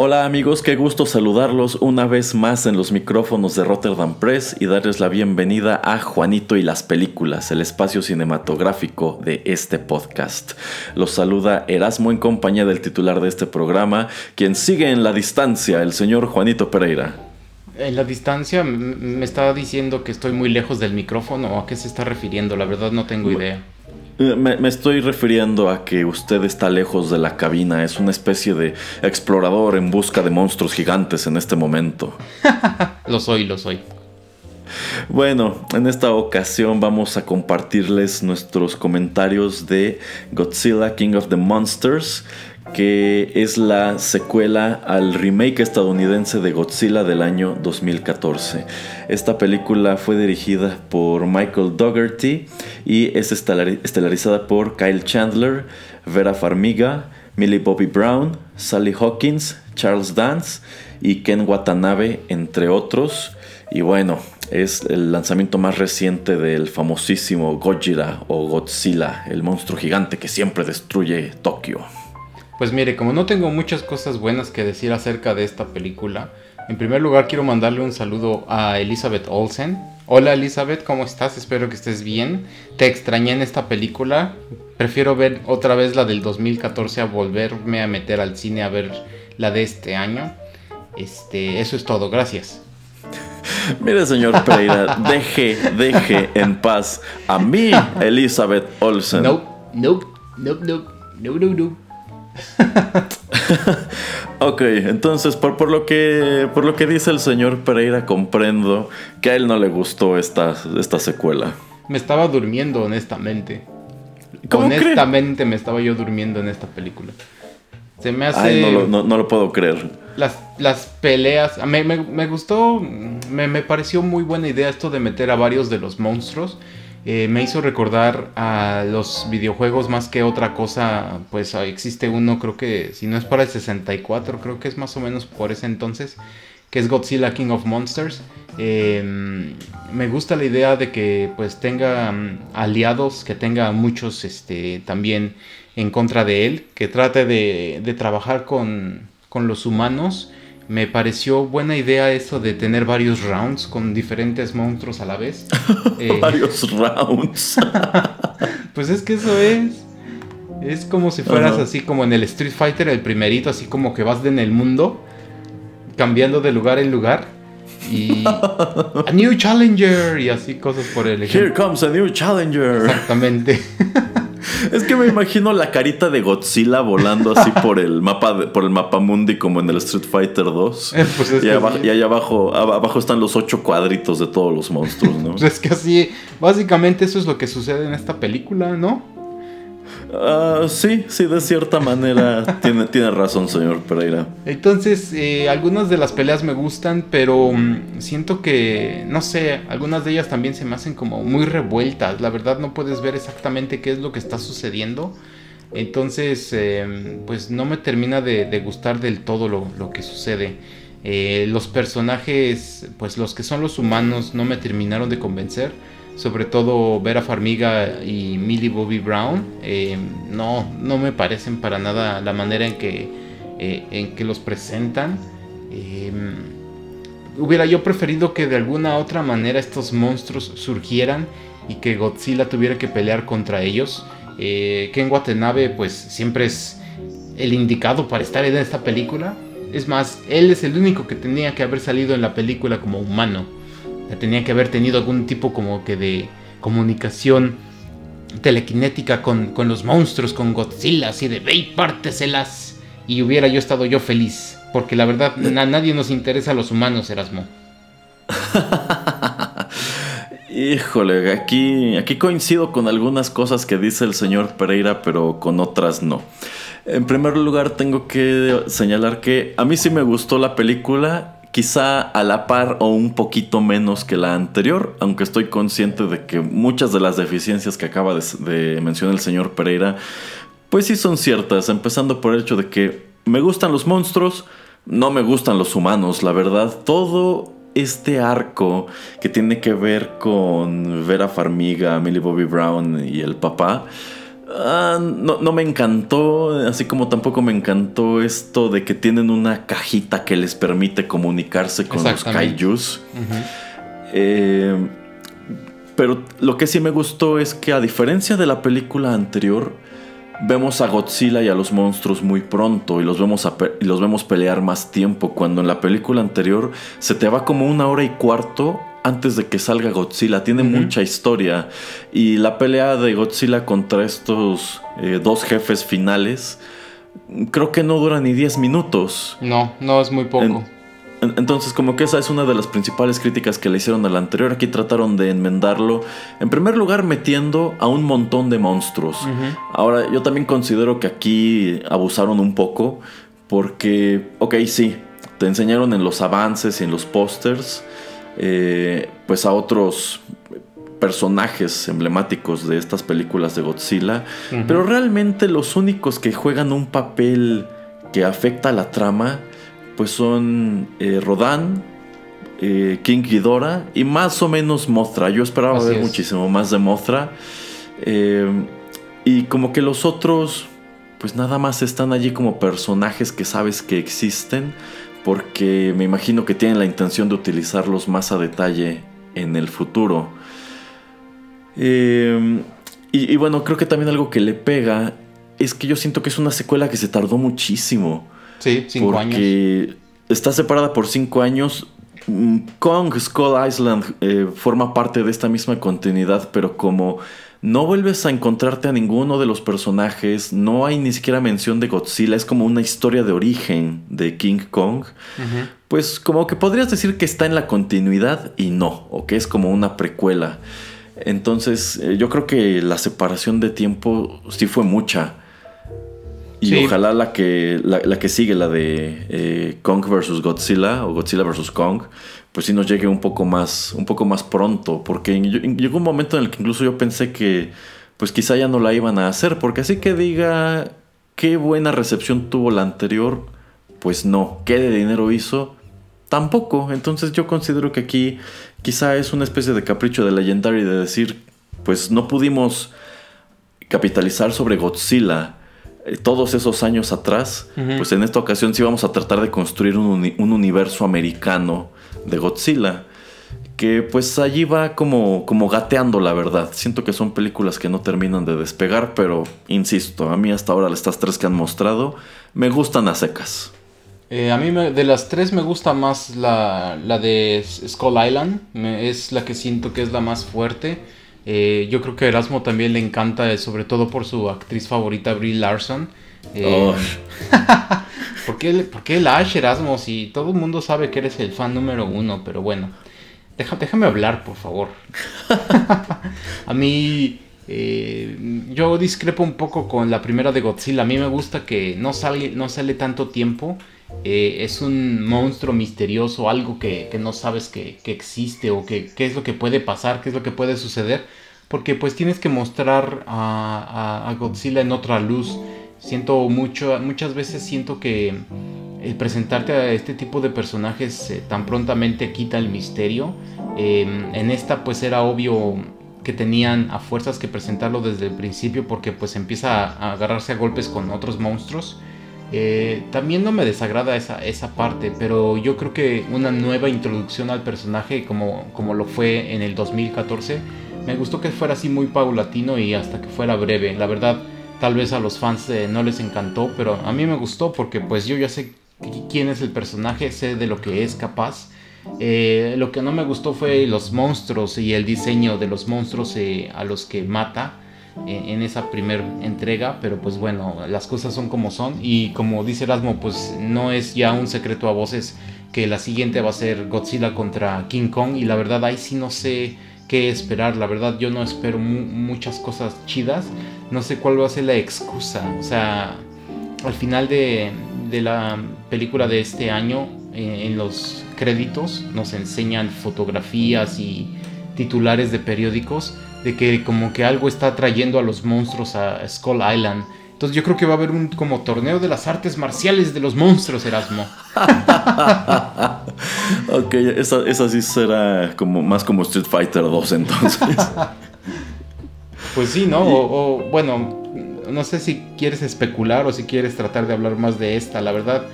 Hola amigos, qué gusto saludarlos una vez más en los micrófonos de Rotterdam Press y darles la bienvenida a Juanito y las películas, el espacio cinematográfico de este podcast. Los saluda Erasmo en compañía del titular de este programa, quien sigue en la distancia, el señor Juanito Pereira. En la distancia me estaba diciendo que estoy muy lejos del micrófono a qué se está refiriendo, la verdad no tengo idea. Me, estoy refiriendo a que usted está lejos de la cabina, es una especie de explorador en busca de monstruos gigantes en este momento. lo soy, lo soy. Bueno, en esta ocasión vamos a compartirles nuestros comentarios de Godzilla King of the Monsters, que es la secuela al remake estadounidense de Godzilla del año 2014. Esta película fue dirigida por Michael Dougherty y es estelarizada por Kyle Chandler, Vera Farmiga, Millie Bobby Brown, Sally Hawkins, Charles Dance y Ken Watanabe, entre otros. Y bueno, es el lanzamiento más reciente del famosísimo Gojira o Godzilla, el monstruo gigante que siempre destruye Tokio. Pues mire, como no tengo muchas cosas buenas que decir acerca de esta película, en primer lugar quiero mandarle un saludo a Elizabeth Olsen. Hola Elizabeth, ¿cómo estás? Espero que estés bien. Te extrañé en esta película. Prefiero ver otra vez la del 2014 a volverme a meter al cine a ver la de este año. Este, eso es todo, gracias. Mire, señor Pereira, deje, deje en paz a mí, Elizabeth Olsen. No, no, no, no, no, no, no. ok, entonces por, por, lo que, por lo que dice el señor Pereira, comprendo que a él no le gustó esta, esta secuela. Me estaba durmiendo, honestamente. honestamente me estaba yo durmiendo en esta película. Se me hace... no, lo, puedo creer. Las, las peleas... Me, me gustó, me, me pareció muy buena idea esto de meter a varios de los monstruos eh, me hizo recordar a los videojuegos más que otra cosa, pues existe uno, creo que si no es para el 64, creo que es más o menos por ese entonces, que es Godzilla King of Monsters. Em, me gusta la idea de que pues tenga mm, aliados, que tenga muchos este, también en contra de él, que trate de, de trabajar con, con los humanos me pareció buena idea eso de tener varios rounds con diferentes monstruos a la vez. Eh, varios rounds. pues es que eso es. Es como si fueras así como en el Street Fighter, el primerito, así como que vas en el mundo, cambiando de lugar en lugar. Y. a new challenger. Y así cosas por el ejemplo. Here comes a new challenger. Exactamente. Es que me imagino la carita de Godzilla volando así por el mapa por el mapa mundi como en el Street Fighter 2. Eh, pues y, ahí abajo, abajo están los ocho cuadritos de todos los monstruos, ¿no? Pues es que así, básicamente eso es lo que sucede en esta película, ¿no? Ah, sí, sí, de cierta manera tiene, tiene razón, señor Pereira. Entonces, eh, algunas de las peleas me gustan, pero mm, siento que, no sé, algunas de ellas también se me hacen como muy revueltas. La verdad no puedes ver exactamente qué es lo que está sucediendo. Entonces, em, pues no me termina de, gustar del todo lo, que sucede. Eh, los personajes, pues los que son los humanos, no me terminaron de convencer sobre todo Vera Farmiga y Millie Bobby Brown, eh, no, no me parecen para nada la manera en que, eh, en que los presentan. Eh, hubiera yo preferido que de alguna otra manera estos monstruos surgieran y que Godzilla tuviera que pelear contra ellos. Ken Watanabe pues siempre es el indicado para estar en esta película. Es más, él es el único que tenía que haber salido en la película como humano tenía que haber tenido algún tipo como que de comunicación telequinética con, con los monstruos, con Godzilla, así de ve y párteselas. Y hubiera yo estado yo feliz. Porque la verdad, a nadie nos interesa a los humanos, Erasmo. Híjole, aquí, aquí coincido con algunas cosas que dice el señor Pereira, pero con otras no. En primer lugar, tengo que señalar que a mí sí me gustó la película, quizá a la par o un poquito menos que la anterior, aunque estoy consciente de que muchas de las deficiencias que acaba de, mencionar el señor Pereira, pues sí son ciertas, empezando por el hecho de que me gustan los monstruos, no me gustan los humanos, la verdad, todo este arco que tiene que ver con Vera Farmiga, Millie Bobby Brown y el papá, ah, no, me encantó, así como tampoco me encantó esto de que tienen una cajita que les permite comunicarse con los kaijus. Eh, pero lo que sí me gustó es que a diferencia de la película anterior, vemos a Godzilla y a los monstruos muy pronto y los vemos, y los vemos pelear más tiempo, cuando en la película anterior se te va como una hora y cuarto antes de que salga Godzilla. Tiene mucha historia y la pelea de Godzilla contra estos eh, dos jefes finales creo que no dura ni 10 minutos. No, no es muy poco. Entonces, como que esa es una de las principales críticas que le hicieron al anterior. Aquí trataron de enmendarlo. En primer lugar, metiendo a un montón de monstruos. Ahora, yo también considero que aquí abusaron un poco. Porque, ok, sí, te enseñaron en los avances y en los pósters. Eh, pues a otros personajes emblemáticos de estas películas de Godzilla. Pero realmente los únicos que juegan un papel que afecta a la trama pues son eh, Rodan, eh, King Ghidorah y más o menos Mothra. Yo esperaba ver muchísimo más de Mothra. Eh, y como que los otros, pues nada más están allí como personajes que sabes que existen, porque me imagino que tienen la intención de utilizarlos más a detalle en el futuro. y, y bueno, creo que también algo que le pega es que yo siento que es una secuela que se tardó muchísimo. Sí, cinco porque Está separada por cinco años. Kong Skull Island eh, forma parte de esta misma continuidad, pero como no vuelves a encontrarte a ninguno de los personajes, no hay ni siquiera mención de Godzilla, es como una historia de origen de King Kong, pues como que podrías decir que está en la continuidad y no, o que es como una precuela. Entonces eh, yo creo que la separación de tiempo sí fue mucha. Y ojalá la que, la, que sigue, la de eh, Kong vs. Godzilla o Godzilla vs. Kong, pues sí nos llegue un poco más, un poco más pronto. Porque llegó un momento en el que incluso yo pensé que pues quizá ya no la iban a hacer. Porque así que diga qué buena recepción tuvo la anterior, pues no. ¿Qué de dinero hizo? Tampoco. Entonces yo considero que aquí quizá es una especie de capricho de Legendary de decir, pues no pudimos capitalizar sobre Godzilla todos esos años atrás, pues en esta ocasión sí vamos a tratar de construir un, universo americano de Godzilla. Que pues allí va como, como gateando la verdad. Siento que son películas que no terminan de despegar, pero insisto, a mí hasta ahora estas tres que han mostrado me gustan a secas. Eh, a mí de las tres me gusta más la, la de Skull Island. es la que siento que es la más fuerte. Eh, yo creo que Erasmo también le encanta, eh, sobre todo por su actriz favorita, Brie Larson. Eh, oh. ¿por, qué, ¿Por qué el Ash, Erasmo? Si todo el mundo sabe que eres el fan número uno, pero bueno. déjame hablar, por favor. a mí. yo discrepo un poco con la primera de Godzilla. A mí me gusta que no sale, no sale tanto tiempo. Es un monstruo misterioso, algo que, no sabes que, existe o que, qué es lo que puede pasar, qué es lo que puede suceder porque pues tienes que mostrar a, Godzilla en otra luz. Siento mucho, muchas veces siento que el presentarte a este tipo de personajes eh, tan prontamente quita el misterio. Em, en esta pues era obvio que tenían a fuerzas que presentarlo desde el principio porque pues empieza a, agarrarse a golpes con otros monstruos. Eh, también no me desagrada esa, esa parte, pero yo creo que una nueva introducción al personaje como, como lo fue en el 2014 me gustó que fuera así muy paulatino y hasta que fuera breve. La verdad, tal vez a los fans eh, no les encantó, pero a mí me gustó porque pues yo ya sé quién es el personaje, sé de lo que es capaz. Eh, lo que no me gustó fue los monstruos y el diseño de los monstruos eh, a los que mata en esa primera entrega, pero pues bueno, las cosas son como son. Y como dice Erasmo, pues no es ya un secreto a voces que la siguiente va a ser Godzilla contra King Kong. Y la verdad ahí sí no sé qué esperar, la verdad yo no espero muchas cosas chidas, no sé cuál va a ser la excusa, o sea, al final de, la película de este año, eh, en los créditos nos enseñan fotografías y titulares de periódicos de que como que algo está trayendo a los monstruos a Skull Island. Entonces yo creo que va a haber un como torneo de las artes marciales de los monstruos, Erasmo. ok, esa, esa, sí será como más como Street Fighter 2 entonces. pues sí, ¿no? O, bueno, no sé si quieres especular o si quieres tratar de hablar más de esta, la verdad.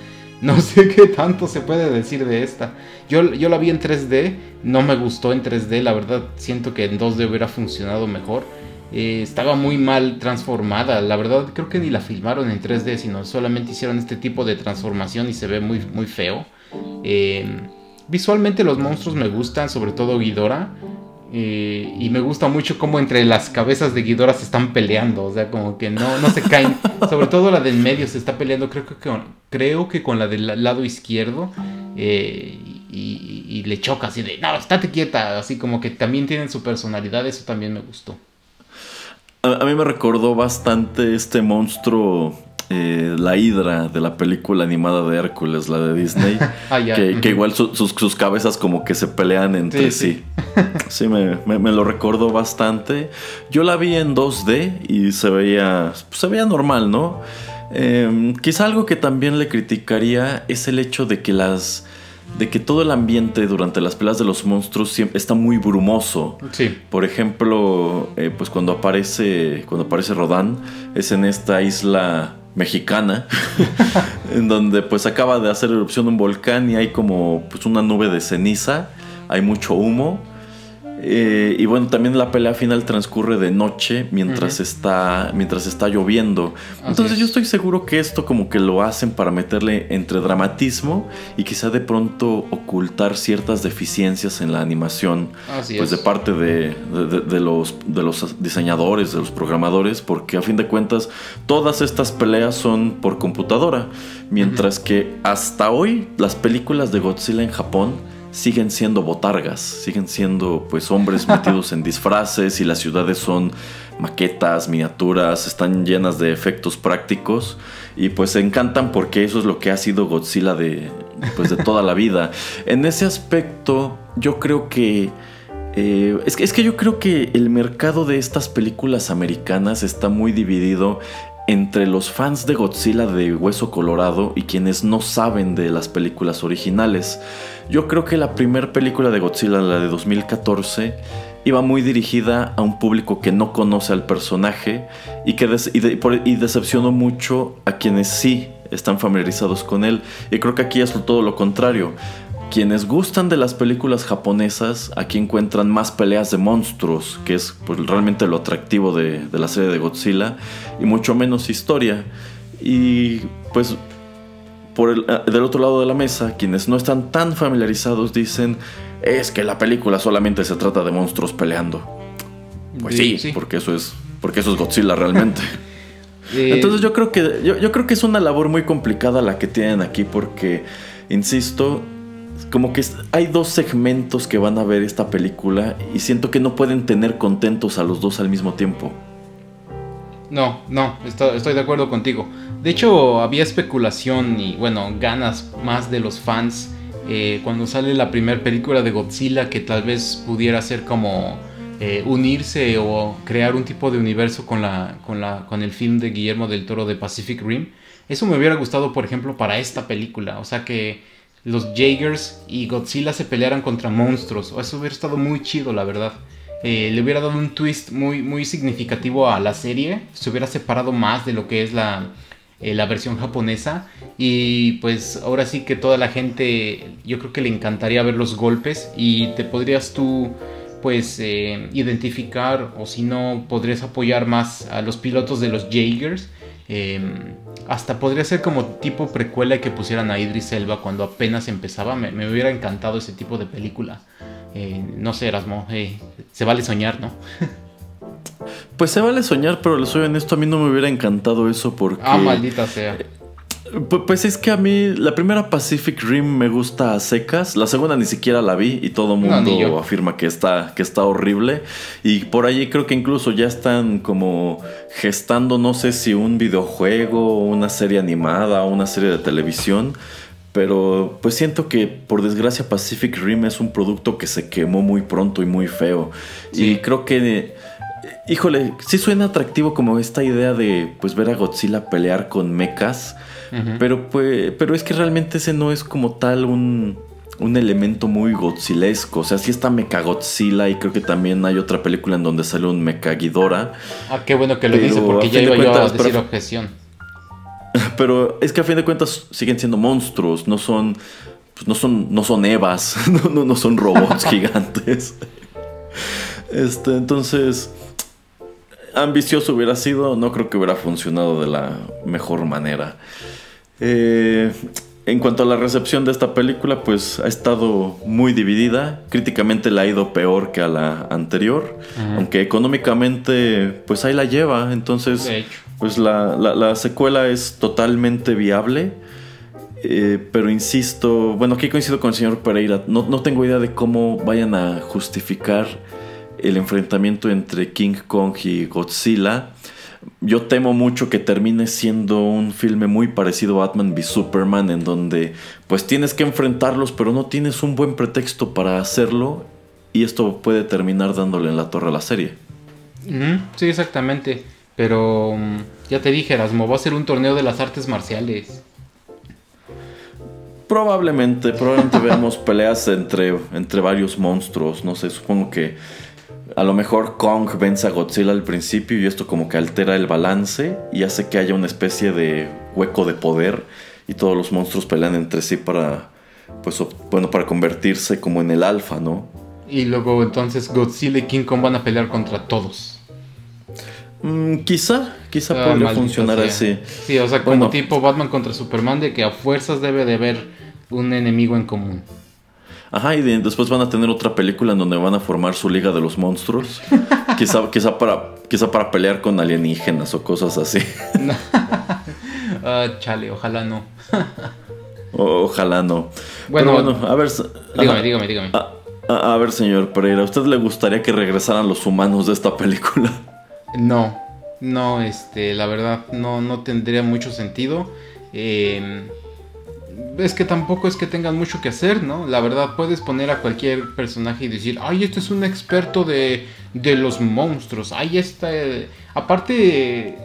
No sé qué tanto se puede decir de esta. Yo, yo la vi en 3D, no me gustó en 3D, la verdad siento que en 2D hubiera funcionado mejor. Eh, estaba muy mal transformada, la verdad creo que ni la filmaron en 3D, sino solamente hicieron este tipo de transformación y se ve muy, muy feo. Eh, visualmente los monstruos me gustan, sobre todo Ghidorah. Eh, y me gusta mucho cómo entre las cabezas de Ghidorah se están peleando. O sea, como que no, no se caen. Sobre todo la del medio se está peleando. Creo que, con, creo que con la del lado izquierdo. Eh, y, le choca así de, no, estate quieta. Así como que también tienen su personalidad. Eso también me gustó. a mí me recordó bastante este monstruo eh, la hidra de la película animada de Hércules, la de Disney, ah, que, igual sus, cabezas como que se pelean entre sí. Sí, me, lo recordó bastante. Yo la vi en 2D y se veía, se veía normal, ¿no? Em, quizá algo que también le criticaría es el hecho de que las de que todo el ambiente durante las peleas de los monstruos siempre está muy brumoso. Sí. Por ejemplo, eh, pues cuando aparece cuando aparece Rodán es en esta isla mexicana, en donde pues acaba de hacer erupción un volcán y hay como pues una nube de ceniza, hay mucho humo eh, y bueno, también la pelea final transcurre de noche mientras, está, mientras está lloviendo. Entonces yo estoy seguro que esto como que lo hacen para meterle entre dramatismo y quizá de pronto ocultar ciertas deficiencias en la animación. pues de parte de, los, de los diseñadores, de los programadores, porque a fin de cuentas todas estas peleas son por computadora. Mientras que hasta hoy las películas de Godzilla en Japón siguen siendo botargas, siguen siendo pues hombres metidos en disfraces y las ciudades son maquetas, miniaturas, están llenas de efectos prácticos y pues se encantan porque eso es lo que ha sido Godzilla de pues de toda la vida. En ese aspecto yo creo que eh, es, que, es que yo creo que el mercado de estas películas americanas está muy dividido entre los fans de Godzilla de Hueso Colorado y quienes no saben de las películas originales. Yo creo que la primera película de Godzilla, la de 2014, iba muy dirigida a un público que no conoce al personaje y que y, decepcionó mucho a quienes sí están familiarizados con él. Y creo que aquí es todo lo contrario. Quienes gustan de las películas japonesas, aquí encuentran más peleas de monstruos, que es pues, realmente lo atractivo de, la serie de Godzilla, y mucho menos historia. Y pues por el, eh, del otro lado de la mesa, quienes no están tan familiarizados dicen, es que la película solamente se trata de monstruos peleando. Pues sí, porque eso es porque eso es Godzilla realmente. Entonces yo creo que yo creo que es una labor muy complicada la que tienen aquí porque insisto, como que hay dos segmentos que van a ver esta película y siento que no pueden tener contentos a los dos al mismo tiempo. No, no, estoy, de acuerdo contigo. De hecho, había especulación y, bueno, ganas más de los fans eh, cuando sale la primera película de Godzilla que tal vez pudiera ser como eh, unirse o crear un tipo de universo con, la, con, la, con el film de Guillermo del Toro de Pacific Rim. Eso me hubiera gustado, por ejemplo, para esta película. O sea que los Jaegers y Godzilla se pelearan contra monstruos. Eso hubiera estado muy chido, la verdad. Eh, le hubiera dado un twist muy, muy significativo a la serie. Se hubiera separado más de lo que es la, eh, la versión japonesa. Y pues ahora sí que toda la gente, yo creo que le encantaría ver los golpes. Y te podrías tú, pues, eh, identificar, o si no, podrías apoyar más a los pilotos de los Jaegers Em, hasta podría ser como tipo precuela que pusieran a Idris Elba cuando apenas empezaba. Me, me hubiera encantado ese tipo de película. Eh, no sé, Erasmo, eh, se vale soñar, ¿no? pues se vale soñar, pero le soy honesto, a mí no me hubiera encantado eso porque... Ah, maldita sea. Pues es que a mí la primera Pacific Rim me gusta a secas, la segunda ni siquiera la vi y todo el mundo afirma que está, que está horrible. Y por ahí creo que incluso ya están como gestando no sé si un videojuego, una serie animada, una serie de televisión, pero pues siento que por desgracia Pacific Rim es un producto que se quemó muy pronto y muy feo. Y creo que híjole, sí suena atractivo como esta idea de pues ver a Godzilla pelear con mechas pero, pues, pero es que realmente ese no es como tal un, elemento muy godzilesco. O sea, sí está Mecha Godzilla y creo que también hay otra película en donde sale un Mecha Ghidorah. Ah, qué bueno que lo dice porque ya iba yo a decir objeción. Pero es que a fin de cuentas siguen siendo monstruos, no son pues no son no son evas, no, no, son robots gigantes. Este, entonces ambicioso hubiera sido, no creo que hubiera funcionado de la mejor manera. Eh, en cuanto a la recepción de esta película, pues ha estado muy dividida. Críticamente la ha ido peor que a la anterior, aunque económicamente, pues ahí la lleva. Entonces, pues la, secuela es totalmente viable. Eh, pero insisto, bueno, aquí coincido con el señor Pereira. No, no tengo idea de cómo vayan a justificar el enfrentamiento entre King Kong y Godzilla yo temo mucho que termine siendo un filme muy parecido a Batman v Superman, en donde pues tienes que enfrentarlos, pero no tienes un buen pretexto para hacerlo, y esto puede terminar dándole en la torre a la serie. sí, exactamente. Pero mm, ya te dije, Erasmo, va a ser un torneo de las artes marciales. Probablemente, probablemente veamos peleas entre, entre varios monstruos. No sé, supongo que a lo mejor Kong vence a Godzilla al principio y esto como que altera el balance y hace que haya una especie de hueco de poder y todos los monstruos pelean entre sí para pues bueno, para convertirse como en el alfa, ¿no? Y luego entonces Godzilla y King Kong van a pelear contra todos. Mm, quizá, quizá ah, podría funcionar así. Sí, o sea, como tipo Batman contra Superman de que a fuerzas debe de haber un enemigo en común. Ajá, y después van a tener otra película en donde van a formar su Liga de los Monstruos. quizá, quizá, para, quizá para pelear con alienígenas o cosas así. Ah, chale, ojalá no. ojalá no. Bueno, bueno, a ver. Dígame, dígame, dígame. A, a, ver, señor Pereira, ¿a usted le gustaría que regresaran los humanos de esta película? No, no, este, la verdad, no, no tendría mucho sentido. Eh, es que tampoco es que tengan mucho que hacer, ¿no? La verdad, puedes poner a cualquier personaje y decir, ay, este es un experto de, de los monstruos, ay, esta... Aparte,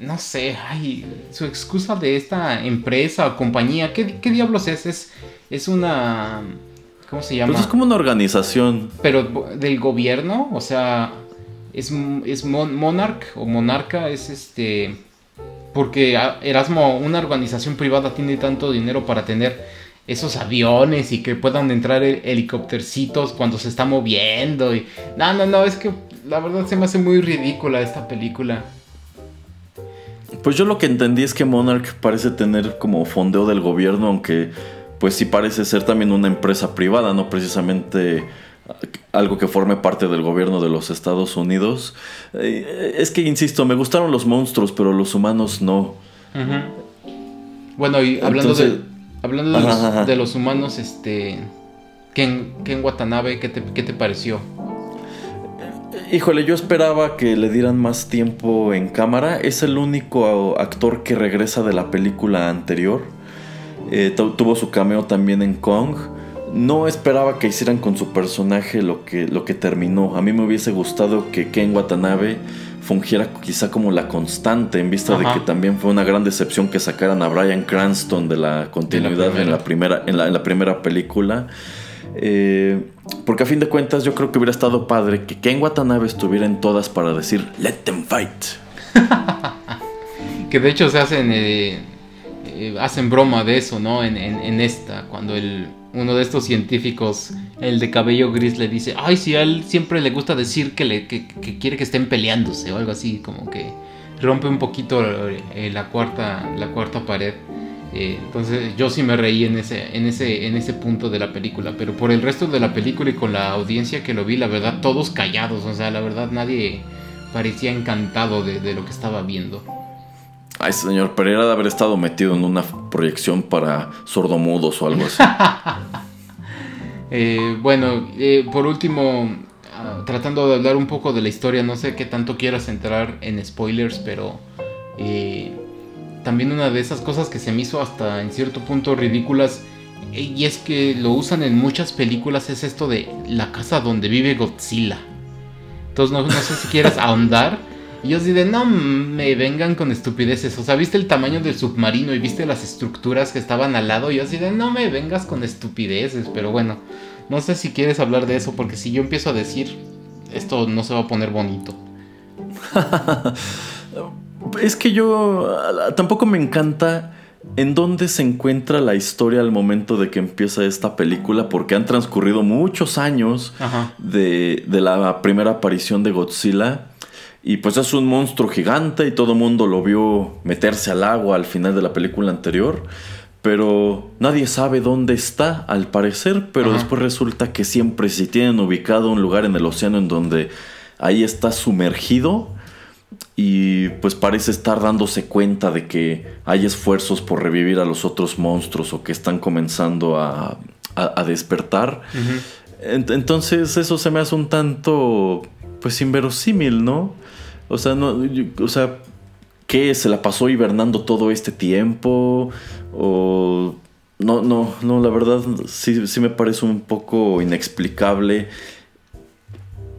no sé, ay, su excusa de esta empresa o compañía, ¿qué, qué diablos es? es? Es una... ¿Cómo se llama? Pues es como una organización. Pero del gobierno, o sea, es, es Monarch o Monarca, es este porque Erasmo, una organización privada tiene tanto dinero para tener esos aviones y que puedan entrar helicóptercitos cuando se está moviendo y no, no, no, es que la verdad se me hace muy ridícula esta película. Pues yo lo que entendí es que Monarch parece tener como fondeo del gobierno, aunque pues sí parece ser también una empresa privada, no precisamente algo que forme parte del gobierno de los Estados Unidos. Eh, es que, insisto, me gustaron los monstruos, pero los humanos no. Bueno, y hablando, de, hablando de, los, humanos, este, Ken, Ken Watanabe, ¿qué te, ¿qué te pareció? Híjole, yo esperaba que le dieran más tiempo en cámara. Es el único actor que regresa de la película anterior. Eh, tuvo su cameo también en Kong no esperaba que hicieran con su personaje lo que, lo que terminó. A mí me hubiese gustado que Ken Watanabe fungiera quizá como la constante, en vista de que también fue una gran decepción que sacaran a Brian Cranston de la continuidad en, la primera, en, la, primera película. Eh, porque a fin de cuentas yo creo que hubiera estado padre que Ken Watanabe estuviera en todas para decir Let them fight. que de hecho se hacen, eh, eh, hacen broma de eso, ¿no? En, en esta, cuando el uno de estos científicos, el de cabello gris, le dice, ay, si a él siempre le gusta decir que, le, que, quiere que estén peleándose o algo así, como que rompe un poquito eh, la, cuarta, la cuarta pared. Eh, entonces yo sí me reí en ese, en, ese, en ese punto de la película, pero por el resto de la película y con la audiencia que lo vi, la verdad, todos callados, o sea, la verdad nadie parecía encantado de, lo que estaba viendo. Ay, señor, pero era de haber estado metido en una proyección para sordomudos o algo así. Eh, bueno, por último, ah, tratando de hablar un poco de la historia, no sé qué tanto quieras entrar en spoilers, pero también una de esas cosas que se me hizo hasta en cierto punto ridículas y es que lo usan en muchas películas es esto de la casa donde vive Godzilla. Entonces no, sé si quieres ahondar. Y yo así de, no me vengan con estupideces. O sea, viste el tamaño del submarino y viste las estructuras que estaban al lado. Y yo así de, no me vengas con estupideces. Pero bueno, no sé si quieres hablar de eso porque si yo empiezo a decir, esto no se va a poner bonito. Es que yo tampoco me encanta en dónde se encuentra la historia al momento de que empieza esta película, porque han transcurrido muchos años de, la primera aparición de Godzilla. Y pues es un monstruo gigante y todo el mundo lo vio meterse al agua al final de la película anterior. Pero nadie sabe dónde está, al parecer. Pero después resulta que siempre si tienen ubicado un lugar en el océano en donde ahí está sumergido, y pues parece estar dándose cuenta de que hay esfuerzos por revivir a los otros monstruos o que están comenzando a, despertar. Entonces eso se me hace un tanto pues inverosímil, ¿no? O sea, no, o sea, ¿qué? ¿Se la pasó hibernando todo este tiempo? O... No, no, no, la verdad sí, sí me parece un poco inexplicable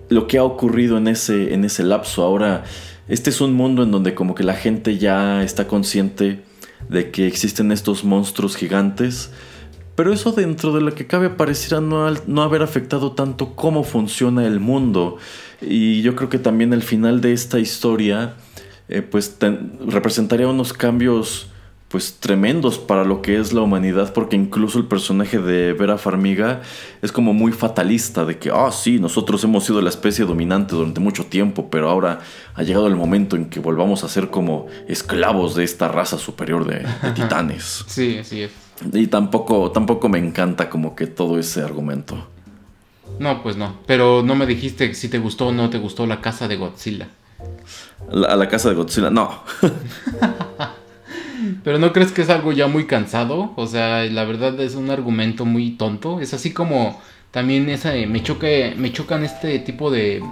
lo que ha ocurrido en ese, en ese lapso. Ahora, este es un mundo en donde como que la gente ya está consciente de que existen estos monstruos gigantes, pero eso dentro de lo que cabe pareciera no, no haber afectado tanto cómo funciona el mundo. Y yo creo que también el final de esta historia eh, pues representaría unos cambios pues tremendos para lo que es la humanidad, porque incluso el personaje de Vera Farmiga es como muy fatalista, de que, ah, sí, nosotros hemos sido la especie dominante durante mucho tiempo, pero ahora ha llegado el momento en que volvamos a ser como esclavos de esta raza superior de, titanes. sí, sí es. Y tampoco, tampoco me encanta como que todo ese argumento. No, pues no, pero no me dijiste si te gustó o no te gustó la casa de Godzilla. a la casa de Godzilla, no. Pero ¿no crees que es algo ya muy cansado? O sea, la verdad es un argumento muy tonto. Es así como también esa, me, choque, me chocan este tipo de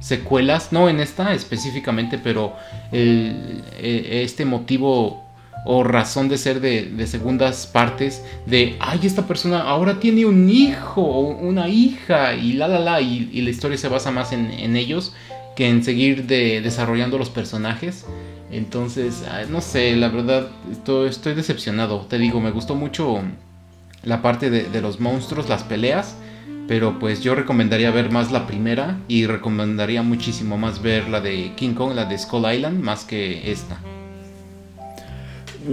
secuelas, no en esta específicamente, pero e, este motivo o razón de ser de, segundas partes de, ay, esta persona ahora tiene un hijo o una hija y la, la, la, y, la historia se basa más en, en ellos que en seguir de, desarrollando los personajes. Entonces, no sé, la verdad, estoy, estoy decepcionado. Te digo, me gustó mucho la parte de, los monstruos, las peleas. Pero pues yo recomendaría ver más la primera y recomendaría muchísimo más ver la de King Kong, la de Skull Island, más que esta.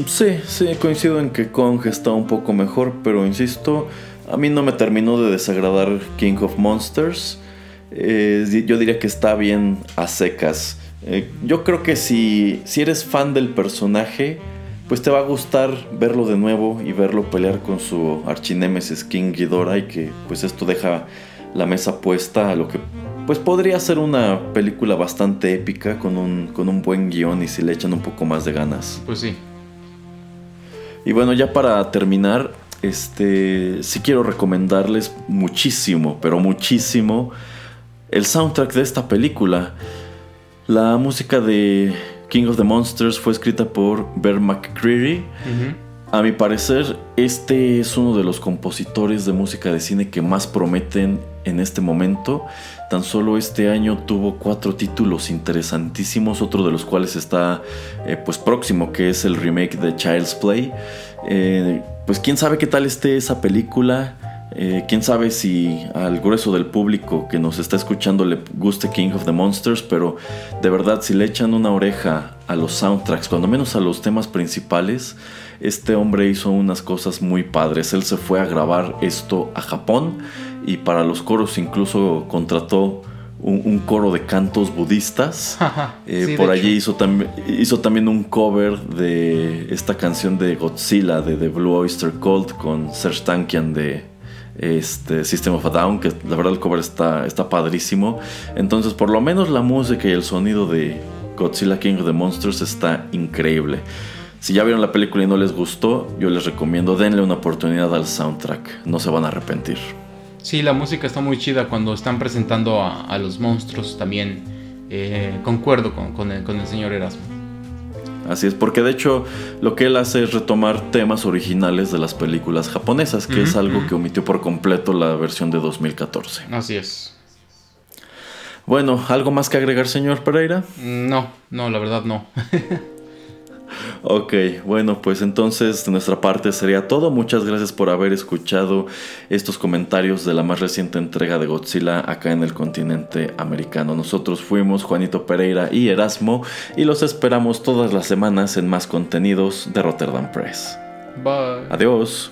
Sí, sí, coincido en que Kong está un poco mejor, pero insisto, a mí no me terminó de desagradar King of Monsters. Yo diría que está bien a secas. Eh, yo creo que si, si eres fan del personaje, pues te va a gustar verlo de nuevo y verlo pelear con su archinémesis King Ghidorah y que pues esto deja la mesa puesta a lo que pues podría ser una película bastante épica con un, con un buen guion y si le echan un poco más de ganas. Pues sí. Y bueno, ya para terminar, este sí quiero recomendarles muchísimo, pero muchísimo el soundtrack de esta película. La música de King of the Monsters fue escrita por Bear McCreary. A mi parecer, este es uno de los compositores de música de cine que más prometen en este momento. Tan solo este año tuvo cuatro títulos interesantísimos, otro de los cuales está eh, pues próximo, que es el remake de Child's Play. Eh, pues quién sabe qué tal esté esa película. Eh, quién sabe si al grueso del público que nos está escuchando le guste King of the Monsters, pero de verdad si le echan una oreja a los soundtracks, cuando menos a los temas principales, este hombre hizo unas cosas muy padres. Él se fue a grabar esto a Japón y para los coros incluso contrató un, coro de cantos budistas. Eh, por allí hizo, hizo también un cover de esta canción de Godzilla de The Blue Oyster Cult con Serge Tankian de este System of a Down, que la verdad el cover está, está padrísimo. Entonces, por lo menos la música y el sonido de Godzilla King of the Monsters está increíble. Si ya vieron la película y no les gustó, yo les recomiendo denle una oportunidad al soundtrack, no se van a arrepentir. Sí, la música está muy chida cuando están presentando a, los monstruos también. Eh, concuerdo con, el, con el señor Erasmo. Así es, porque de hecho lo que él hace es retomar temas originales de las películas japonesas, que es algo que omitió por completo la versión de 2014. Así es. Bueno, ¿algo más que agregar, señor Pereira? No, no, la verdad no. Ok, bueno, pues entonces de nuestra parte sería todo. Muchas gracias por haber escuchado estos comentarios de la más reciente entrega de Godzilla acá en el continente americano. Nosotros fuimos Juanito Pereira y Erasmo y los esperamos todas las semanas en más contenidos de Rotterdam Press. Bye. Adiós.